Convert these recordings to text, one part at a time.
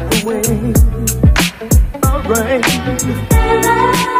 like the wind, rain.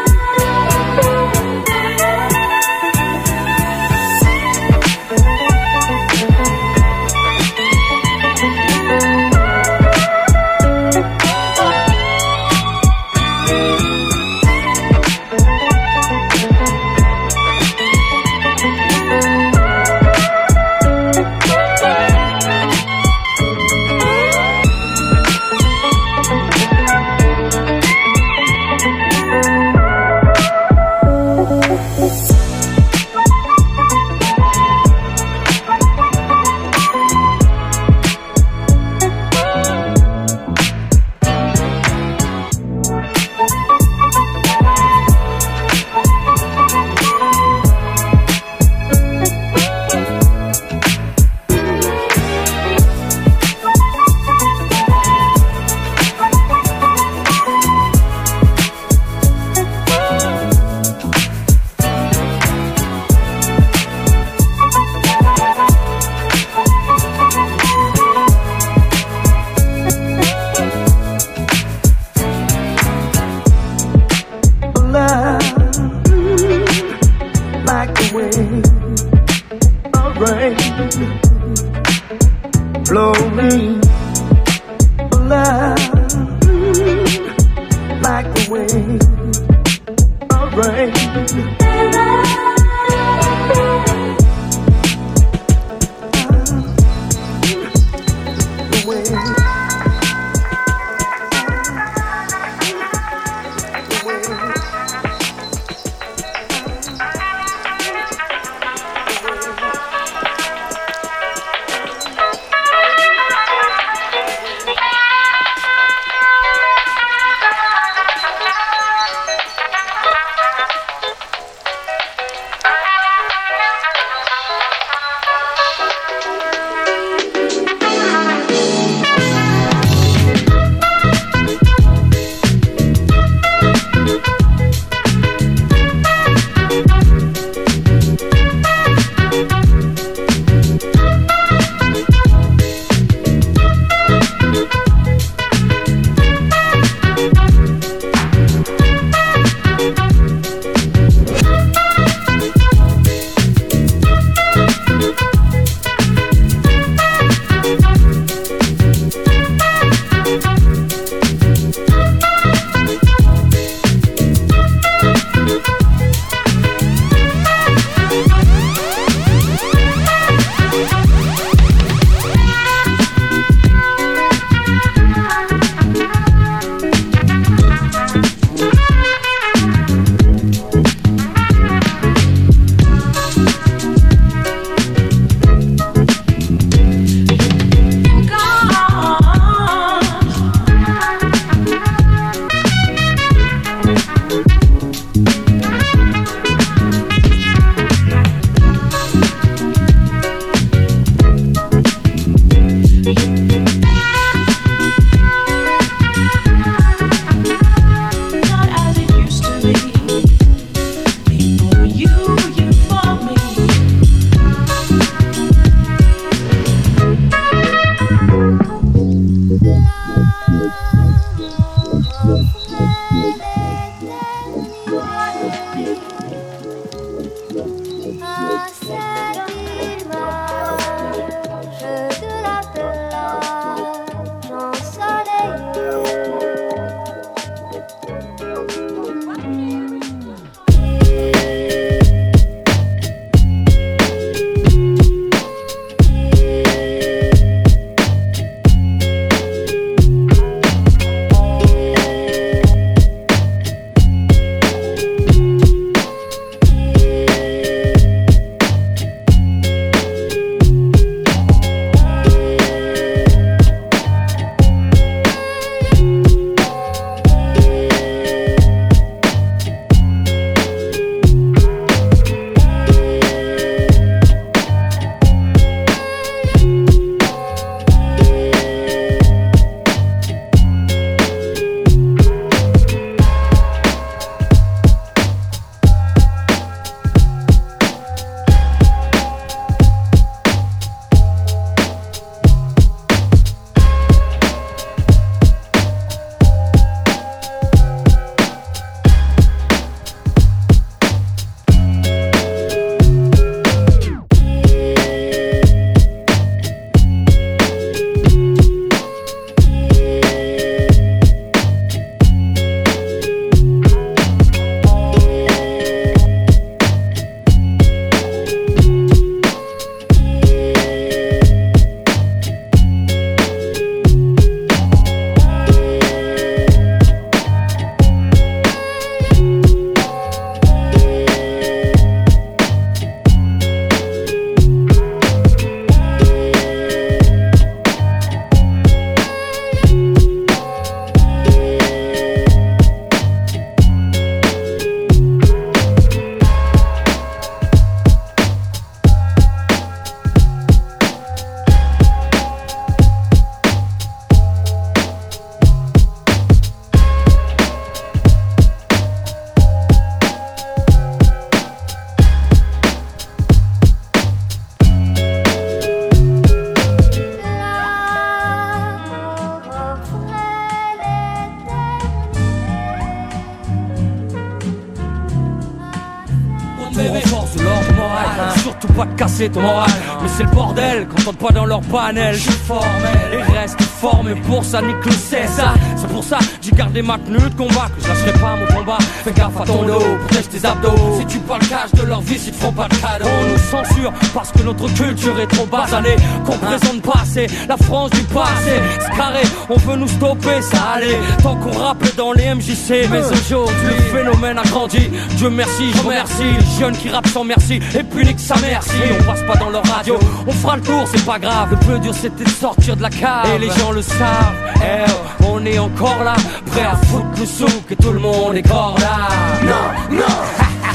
Casser ton moral Mais c'est le bordel quand on pas dans leur panel. Je suis formel. Et reste formé pour ça nique le ça. C'est pour ça j'ai gardé ma tenue de combat Que lâcherai pas mon combat. Fais gaffe à ton dos, protège tes abdos. Si tu parles cash de leur vie, ils te font pas de cadeau. On nous censure parce que notre culture est trop basanée Qu'on présente pas assez la France du passé. C'est carré, on veut nous stopper, ça allait. Tant qu'on rappelle dans les MJC Mais aujourd'hui le phénomène a grandi. Dieu merci, je remercie Les jeunes qui rappent sans merci. Et puis nique sa merci. On passe pas dans leur radio, on fera le tour, c'est pas grave. Le plus dur c'était de sortir de la cave. Et les gens le savent, eh, on est encore là Prêt à foutre le souk tout le monde est encore là. Non, non.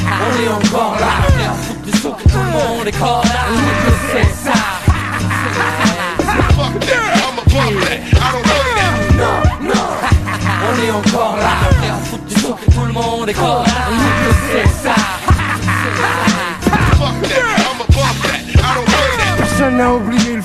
On est encore là. Souk et tout le monde est encore là. C'est ça. Non, non. On est encore là. Du souk et tout le monde est encore là. C'est ça. Personne n'a oublié le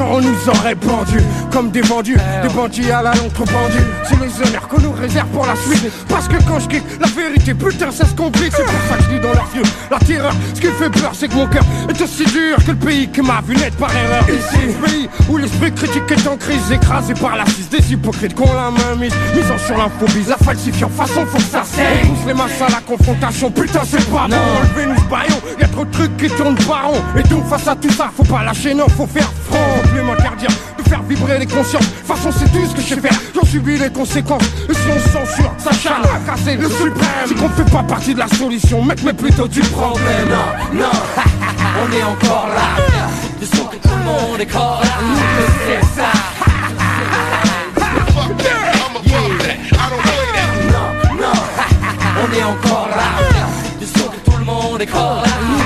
on nous aurait pendu Comme des vendus, des bandits à la longue trop pendus C'est les honneurs qu'on nous réserve pour la suite. Parce que quand je kick la vérité putain ça se complique. C'est pour ça que je dis dans leurs yeux la terreur. Ce qui fait peur c'est que mon cœur est aussi dur que le pays qui m'a vu naître par erreur. Ici. Le pays où l'esprit critique est en crise Écrasé par la cise des hypocrites qu'on la main mise Misant sur l'infobise, la falsifiant. Façon faut que ça pousse les masses à la confrontation. Putain c'est pas bon. Enlevez-nous ce baillon, y'a trop de trucs qui tournent par rond. Et donc face à tout ça faut pas lâcher non faut faire front Plus m'interdire de faire vibrer les consciences. Façon c'est tout ce que je sais faire. J'en subis les conséquences. Et si on censure ça charge à casser le suprême. C'est qu'on fait pas partie de la solution Mec mais plutôt du problème. Non, non, on est encore là. Du son que tout le monde est encore là C'est ça. On est encore là. Du son que tout le monde est encore là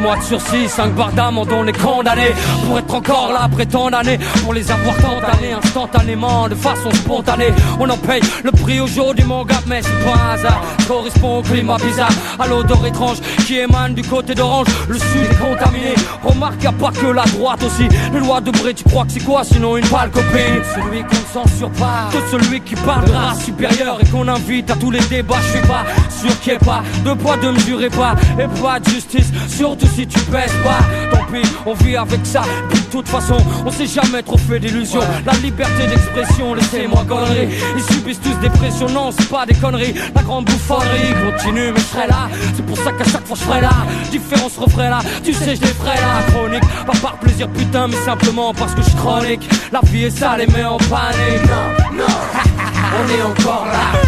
mois de sursis, cinq barres d'amende, on est condamné Pour être encore là après tant d'années Pour les avoir tant d'années instantanément De façon spontanée. On en paye le prix aujourd'hui mon gars Mais c'est pas un hasard. Correspond au climat bizarre À l'odeur étrange qui émane du côté d'Orange. Le sud est contaminé. Remarque y'a pas que la droite aussi. Les lois de Bré tu crois que c'est quoi sinon une pâle copine? Celui qu'on ne censure pas celui qui parle de Et qu'on invite à tous les débats. Je suis pas sûr qu'il y ait pas De poids de mesurer pas Et pas de justice. Surtout si tu pèses pas Tant pis on vit avec ça. Puis de toute façon on s'est jamais trop fait d'illusions. La liberté d'expression laissez-moi connerie Ils subissent tous des pressions Non c'est pas des conneries. La grande bouffonnerie continue mais je serai là. C'est pour ça qu'à chaque fois je ferai là. Différence refrain là. Tu sais je les ferai là Chronique. Pas par plaisir putain mais simplement parce que je suis chronique. La vie est sale et met en panique. Non, non. On est encore là.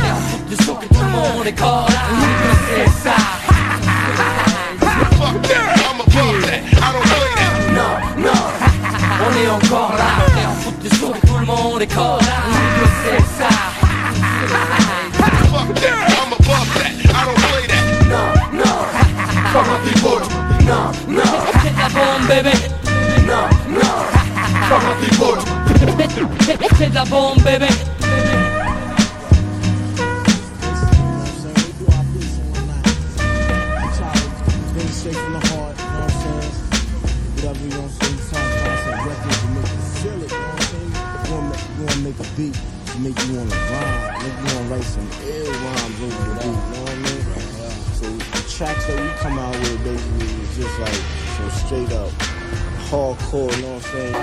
Du son que tout le monde est encore là. C'est ça non, non, on est encore là. On fout des sourds, tout le monde est encore là. C'est ça. Non, non, comme un people. Non, non, c'est de la bombe, bébé. Non, non, comme un people. C'est de la bombe, bébé. Wanna a beat make you wanna rhyme, make you wanna write some ill rhymes over the beat, you know what I mean? So the tracks that we come out with basically is just like some straight up hardcore, you know what I'm saying?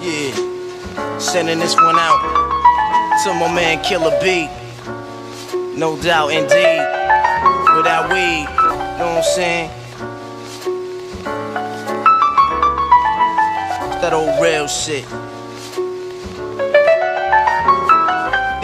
Yeah, sending this one out to my man Killer B. No doubt, indeed. Without weed, you know what I'm saying? That old real shit.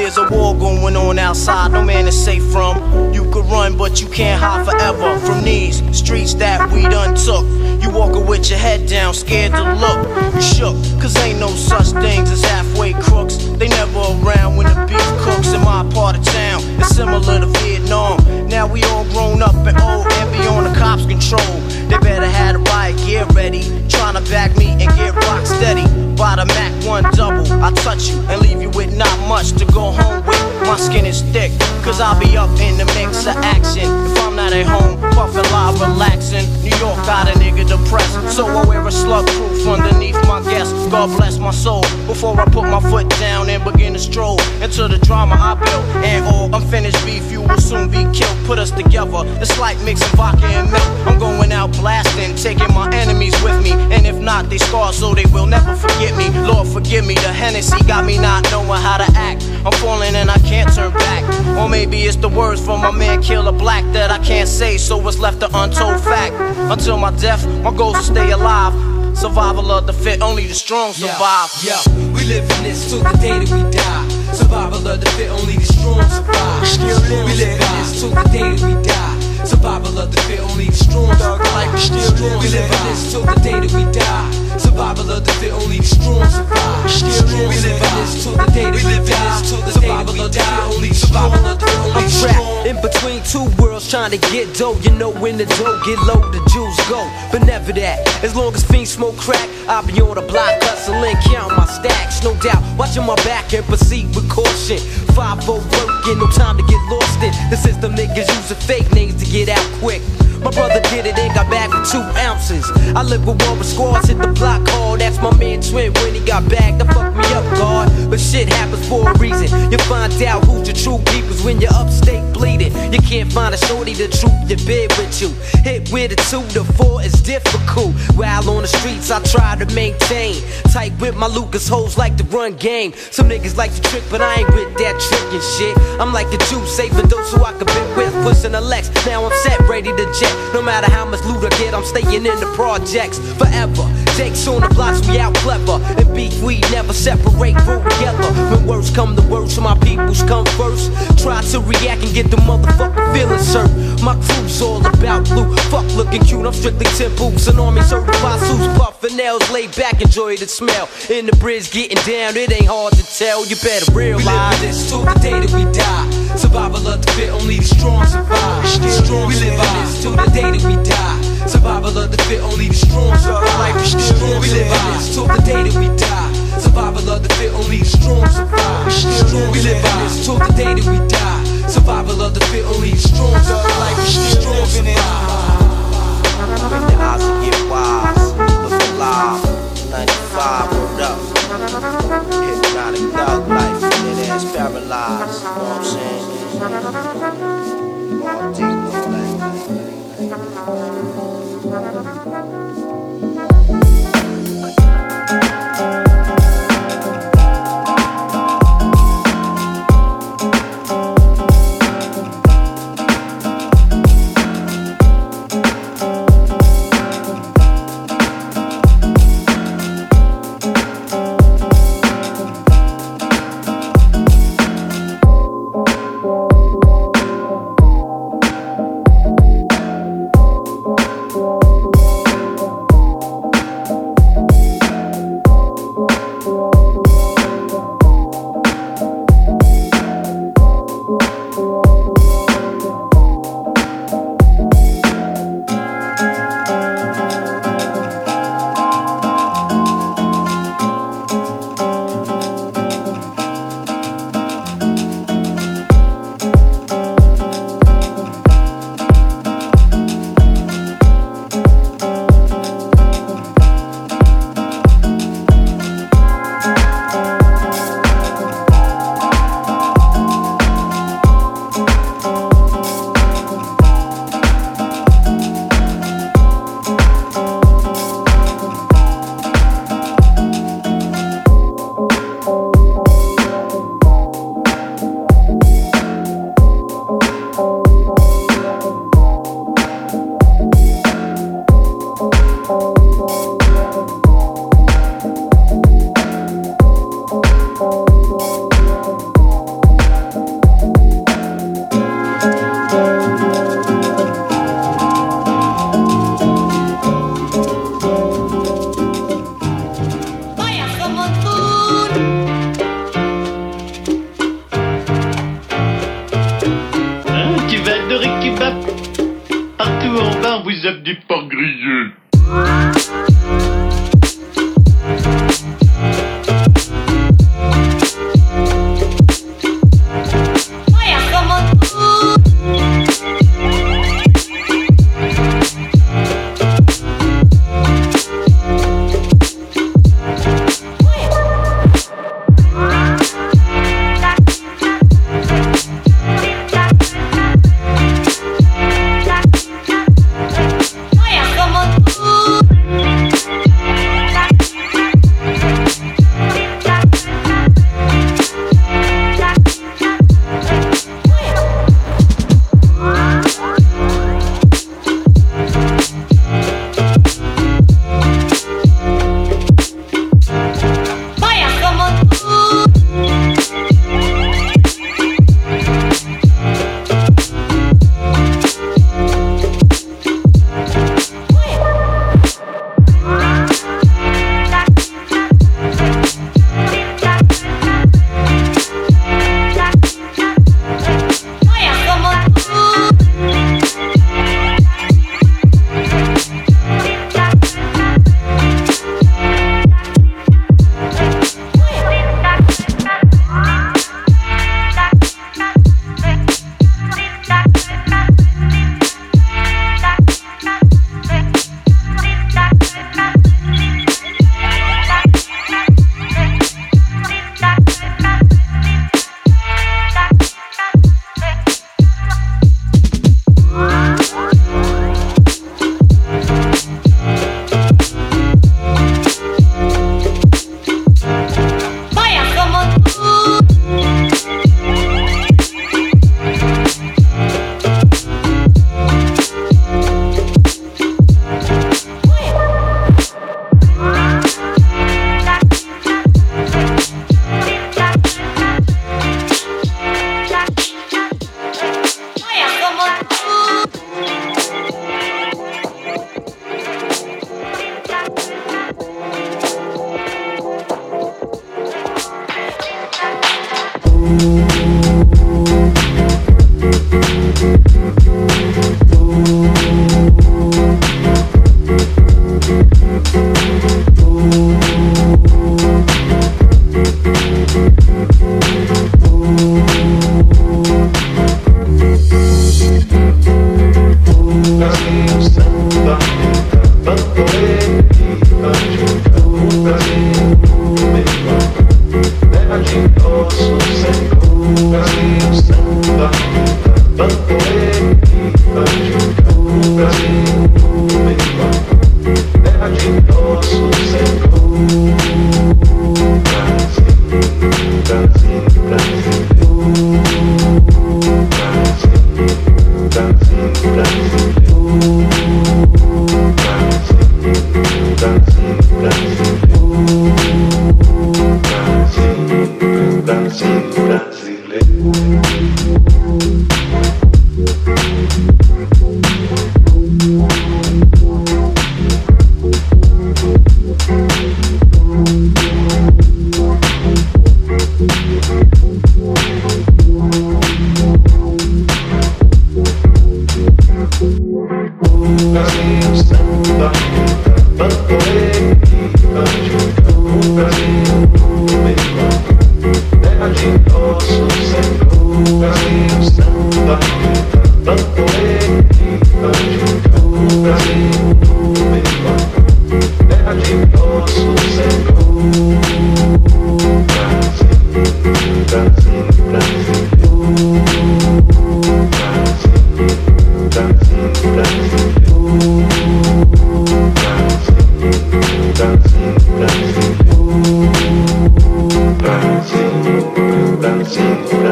There's a war going on outside, no man is safe from. You could run, but you can't hide forever from these streets that we done took. You walking with your head down, scared to look. You shook, cause ain't no such things as halfway crooks. They never around when the beef cooks in my part of town. It's similar to Vietnam. Now we all grown up and old and beyond the cops' control. They better have the riot gear ready. Trying to back me and get rock steady. By the Mac 1 double, I touch you and leave you with not much to go home with. My skin is thick, cause I'll be up in the mix of action. If I'm not at home, puffin' live, relaxing. New York got a nigga depressed. So I wear a slug proof underneath my guest. God bless my soul before I put my foot down and begin to stroll into the drama I built. And oh, all unfinished beef, you will soon be killed. Put us together, it's like mixing vodka and milk. I'm going out blasting, taking my enemies with me. And if not, they scar so they will never forget me. Lord, forgive me, the Hennessy got me not knowing how to act. I'm falling and I can't turn back. Or maybe it's the words from my man Killer Black that I can't say, so it's left an untold fact. Until my death, my goal is to stay alive. Survival of the fit, only the strong survive. Yeah, yeah. we live in this till the day that we die. Survival of the fit, only the strong survive. We live in this till the day that we die. Survival of the fit, only the strong survive. We live in this till the day that we die. Survival of the fit, only the strong survive. We live in this till the day that we die. Survival of the fit, only the strong of the only I'm trapped in between two worlds trying to get dough. You know when the dough get low, the Jews go. But never that. As long as fiends smoke crack, I'll be on the block hustling, count my stacks. No doubt, watching my back and proceed with caution. 5 working, no time to get lost in. The system niggas using fake names to get out quick. My brother did it and got back with two ounces. I live with one with squads, hit the block hard. That's my man Twin when he got back. That fucked me up, God. But shit happens for a reason. You find out who's your true peoples when you're upstate bleeding. You can't find a shorty to troop your bed with you. Hit with a two to four is difficult. While on the streets, I try to maintain. Tight with my Lucas hoes like to run game. Some niggas like to trick, but I ain't with that trickin' shit. I'm like the Jew, saving those who I can be with pushing a Lex. Now I'm set, ready to jet. No matter how much loot I get, I'm staying in the projects forever. Jakes on the blocks, we out clever. And beef, we never separate, roll together. When words come to words, my peoples come first. Try to react and get the motherfucking feelings hurt. My crew's all about blue. Fuck looking cute, I'm strictly 10 boots. An army certified suits, puffin' nails, laid back, enjoy the smell. In the bridge, getting down, it ain't hard to tell. You better realize. We live this till the day that we die. Survival of the fit, only the strong survive. Strong we live this till the day that we die. Survival of the fit, only the strong survive. Life is strong. We live this till the day that we die. Survival of the fit, only the strong survive. Strong. We live this till the day that we die. Survival of the fit, only the strong survive. Life is strong. Survive. When the eyes get wise, look alive. 95, word up. Hypnotic dog life, that ass paralyzed. You know what I'm saying? All deep, all なるほど。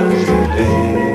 anjo Deus.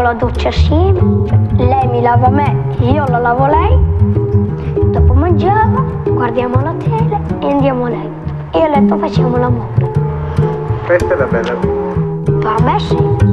facciamo la doccia assieme, lei mi lava me, io la lavo lei, dopo mangiamo, guardiamo la tele e andiamo a letto. E a letto facciamo l'amore. Questa è la bella vita. Per me sì.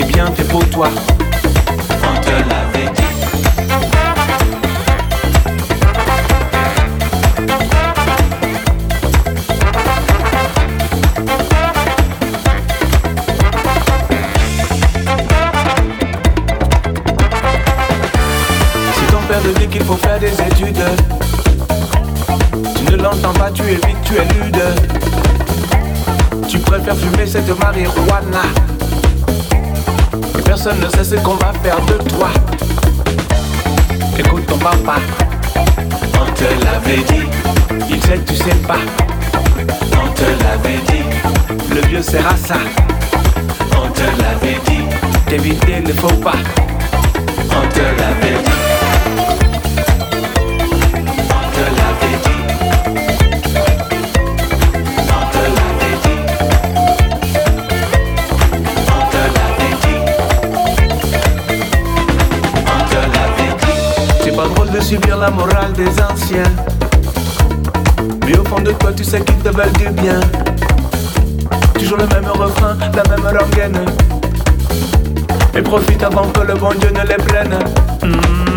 Et c'est bien fait pour toi, on te l'avait dit. Si ton père te dit qu'il faut faire des études, tu ne l'entends pas, tu es vite, tu es lude. Tu préfères fumer cette marijuana. Personne ne sait ce qu'on va faire de toi. Écoute ton papa, on te l'avait dit. Il sait, tu sais pas. On te l'avait dit. Le vieux sert à ça. On te l'avait dit. D'éviter ne faut pas. On te l'avait dit. Subir la morale des anciens. Mais au fond de toi, tu sais qu'ils te veulent du bien. Toujours le même refrain, la même rengaine. Et profite avant que le bon Dieu ne les prenne. Hmm.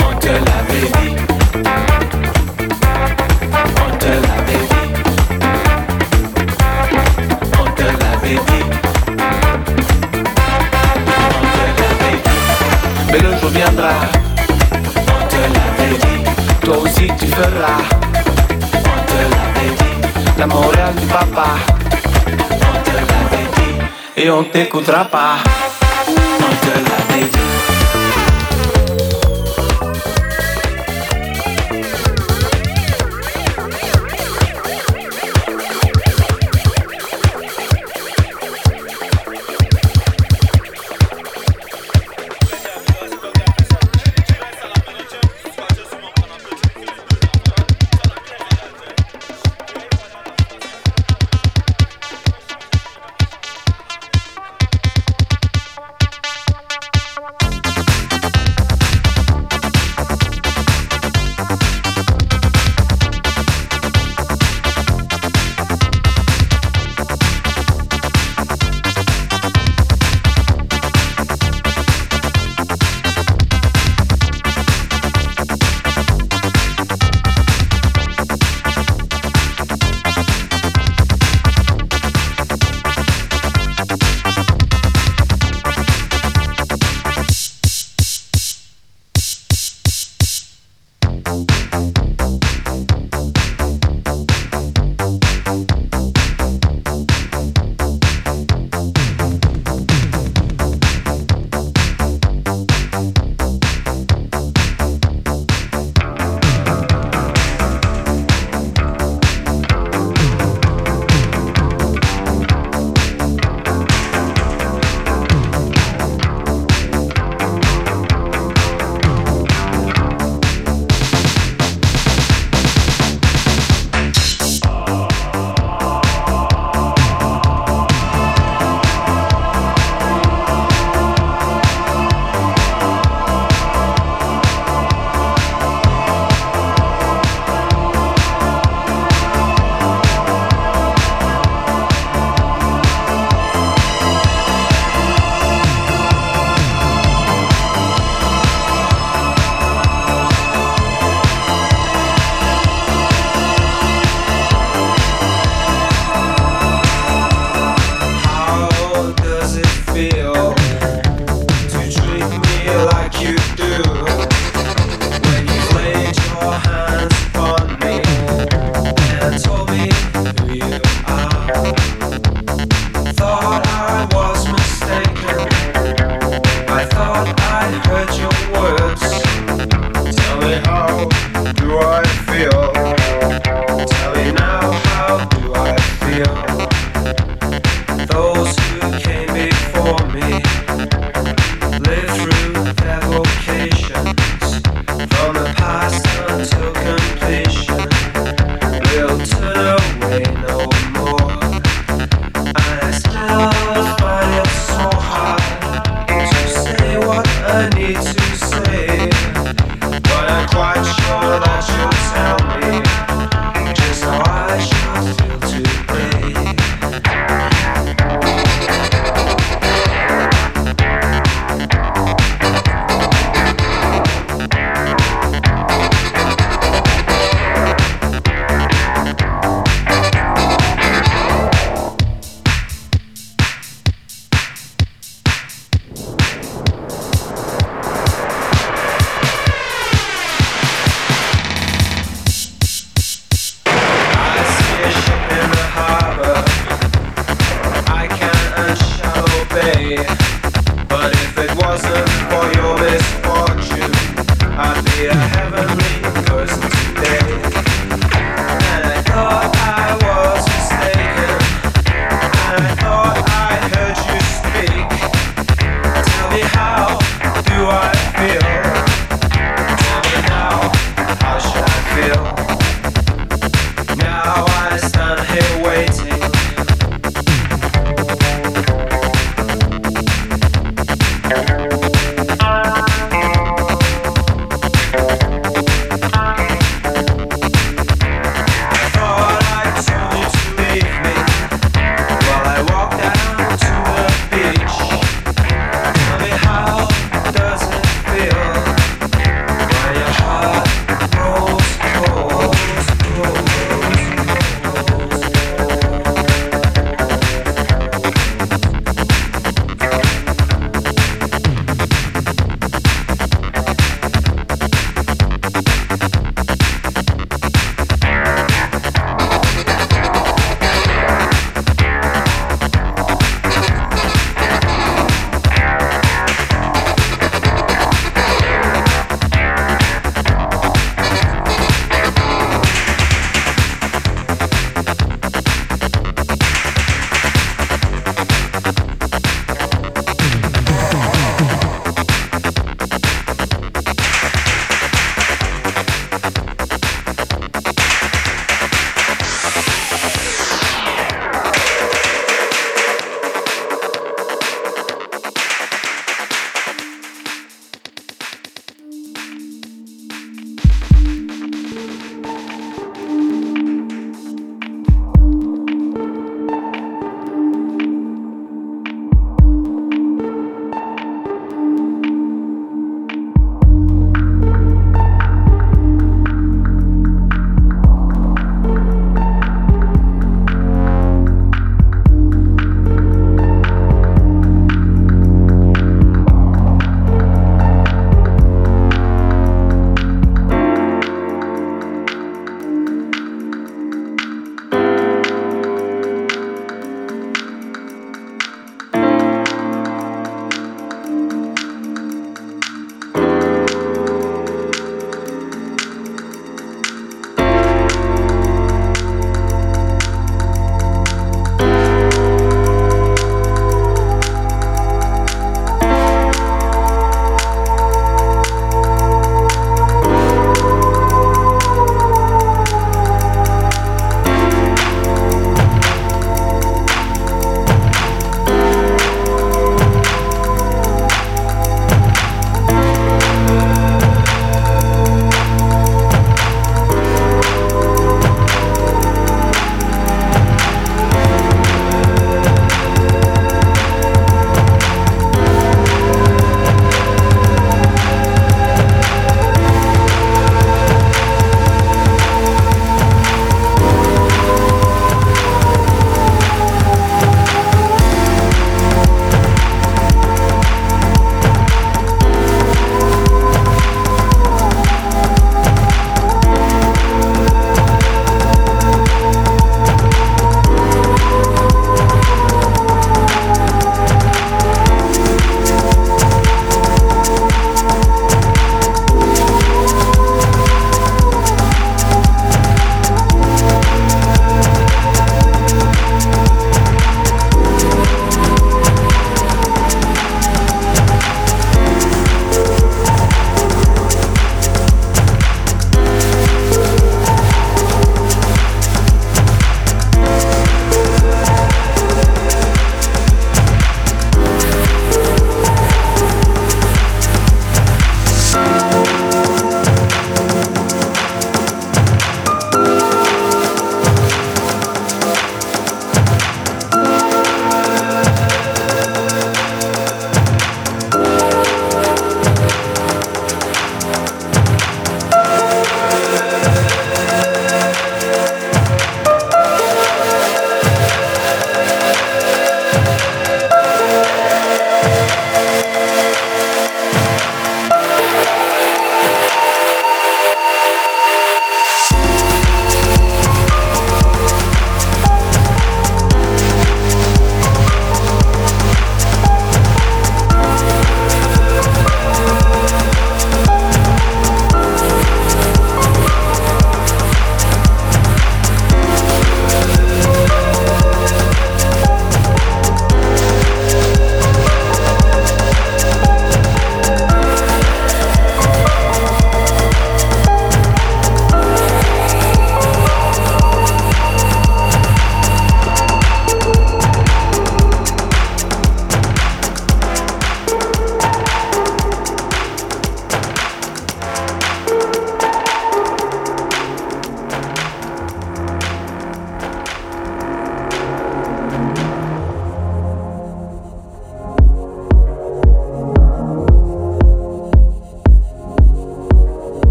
On te l'avait dit. Dit. Mais le jour viendra. On te l'avait dit. Toi aussi tu feras. On te l'avait dit. La morale du papa. On te l'avait dit. Et on t'écoutera pas. On te l'avait dit.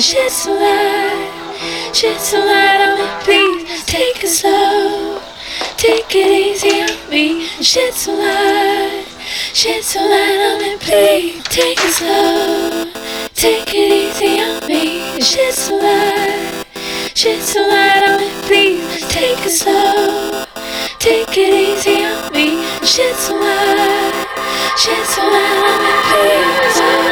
Just slide, just slide on me, please. Take it slow, take it easy on me. Just slide, just slide on me, please. Take it slow, take it easy on me. Just slide, just slide on me, please. Take it slow, take it easy on me. Just slide, just slide on me, please.